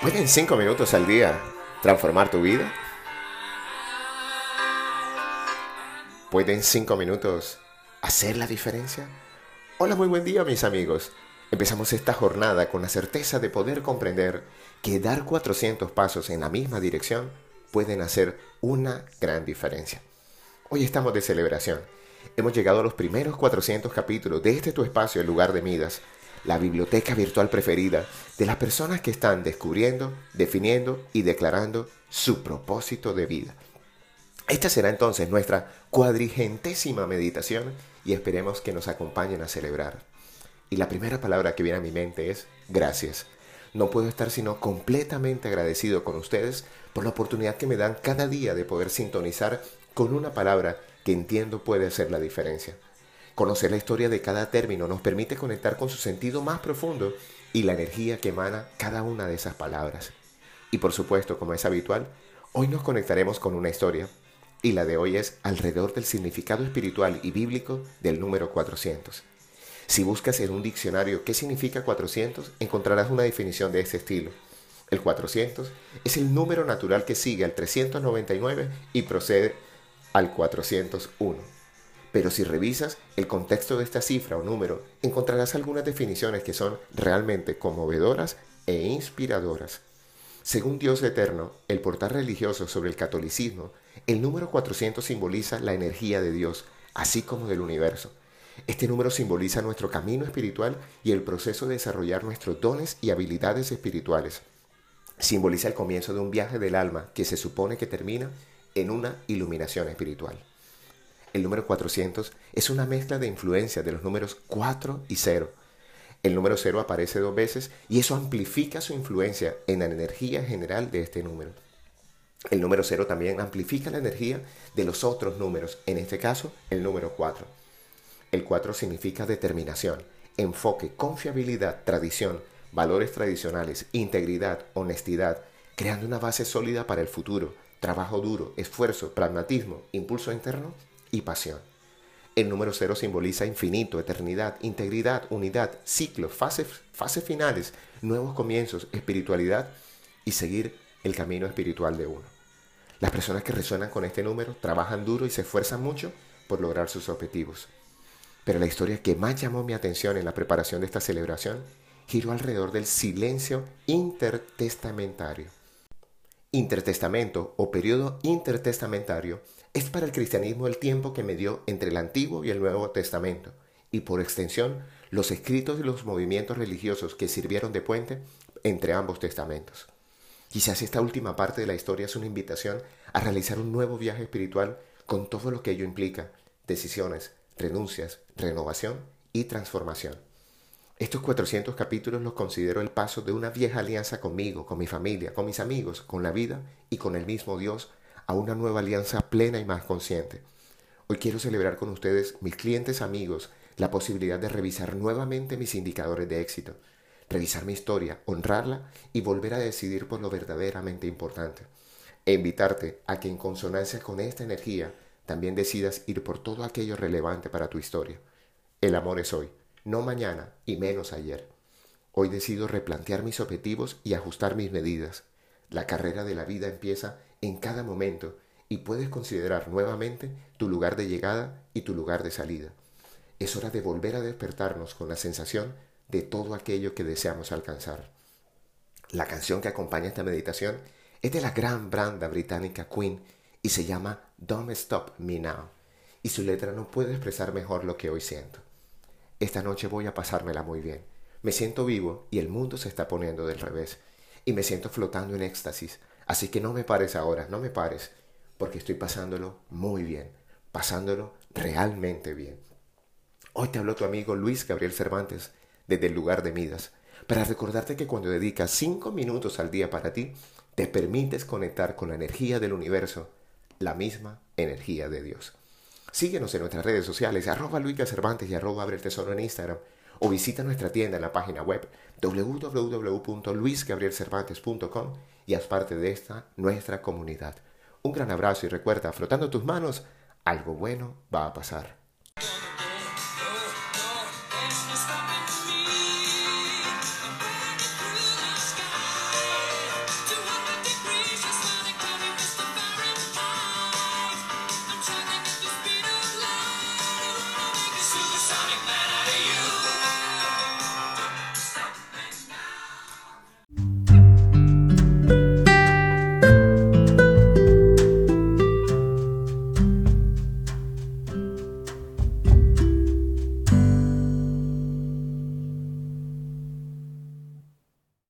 ¿Pueden cinco minutos al día transformar tu vida? ¿Pueden cinco minutos hacer la diferencia? Hola, muy buen día mis amigos. Empezamos esta jornada con la certeza de poder comprender que dar 400 pasos en la misma dirección pueden hacer una gran diferencia. Hoy estamos de celebración. Hemos llegado a los primeros 400 capítulos de este tu espacio, el lugar de Midas, la biblioteca virtual preferida de las personas que están descubriendo, definiendo y declarando su propósito de vida. Esta será entonces nuestra cuadrigentésima meditación y esperemos que nos acompañen a celebrar. Y la primera palabra que viene a mi mente es gracias. No puedo estar sino completamente agradecido con ustedes por la oportunidad que me dan cada día de poder sintonizar con una palabra que entiendo puede hacer la diferencia. Conocer la historia de cada término nos permite conectar con su sentido más profundo y la energía que emana cada una de esas palabras. Y por supuesto, como es habitual, hoy nos conectaremos con una historia, y la de hoy es alrededor del significado espiritual y bíblico del número 400. Si buscas en un diccionario qué significa 400, encontrarás una definición de este estilo. El 400 es el número natural que sigue al 399 y procede al 401. Pero si revisas el contexto de esta cifra o número, encontrarás algunas definiciones que son realmente conmovedoras e inspiradoras. Según Dios Eterno, el portal religioso sobre el catolicismo, el número 400 simboliza la energía de Dios, así como del universo. Este número simboliza nuestro camino espiritual y el proceso de desarrollar nuestros dones y habilidades espirituales. Simboliza el comienzo de un viaje del alma que se supone que termina en una iluminación espiritual. El número 400 es una mezcla de influencia de los números 4 y 0. El número 0 aparece dos veces y eso amplifica su influencia en la energía general de este número. El número 0 también amplifica la energía de los otros números, en este caso el número 4. El 4 significa determinación, enfoque, confiabilidad, tradición, valores tradicionales, integridad, honestidad, creando una base sólida para el futuro, trabajo duro, esfuerzo, pragmatismo, impulso interno y pasión. El número cero simboliza infinito, eternidad, integridad, unidad, ciclos, fases, fases finales, nuevos comienzos, espiritualidad y seguir el camino espiritual de uno. Las personas que resuenan con este número trabajan duro y se esfuerzan mucho por lograr sus objetivos. Pero la historia que más llamó mi atención en la preparación de esta celebración giró alrededor del silencio intertestamentario. Intertestamento o periodo intertestamentario es para el cristianismo el tiempo que me dio entre el Antiguo y el Nuevo Testamento, y por extensión los escritos y los movimientos religiosos que sirvieron de puente entre ambos testamentos. Quizás esta última parte de la historia es una invitación a realizar un nuevo viaje espiritual con todo lo que ello implica, decisiones, renuncias, renovación y transformación. Estos 400 capítulos los considero el paso de una vieja alianza conmigo, con mi familia, con mis amigos, con la vida y con el mismo Dios a una nueva alianza plena y más consciente. Hoy quiero celebrar con ustedes, mis clientes amigos, la posibilidad de revisar nuevamente mis indicadores de éxito, revisar mi historia, honrarla y volver a decidir por lo verdaderamente importante. E invitarte a que en consonancia con esta energía también decidas ir por todo aquello relevante para tu historia. El amor es hoy, no mañana y menos ayer. Hoy decido replantear mis objetivos y ajustar mis medidas. La carrera de la vida empieza en cada momento y puedes considerar nuevamente tu lugar de llegada y tu lugar de salida. Es hora de volver a despertarnos con la sensación de todo aquello que deseamos alcanzar. La canción que acompaña esta meditación es de la gran banda británica Queen y se llama Don't Stop Me Now, y su letra no puede expresar mejor lo que hoy siento. Esta noche voy a pasármela muy bien. Me siento vivo y el mundo se está poniendo del revés, y me siento flotando en éxtasis, Así que no me pares ahora, no me pares, porque estoy pasándolo muy bien, pasándolo realmente bien. Hoy te habló tu amigo Luis Gabriel Cervantes desde el lugar de Midas, para recordarte que cuando dedicas cinco minutos al día para ti, te permites conectar con la energía del universo, la misma energía de Dios. Síguenos en nuestras redes sociales, arroba Luis Cervantes y arroba Abre el Tesoro en Instagram, o visita nuestra tienda en la página web www.luisgabrielcervantes.com y haz parte de esta nuestra comunidad. Un gran abrazo y recuerda, frotando tus manos, algo bueno va a pasar.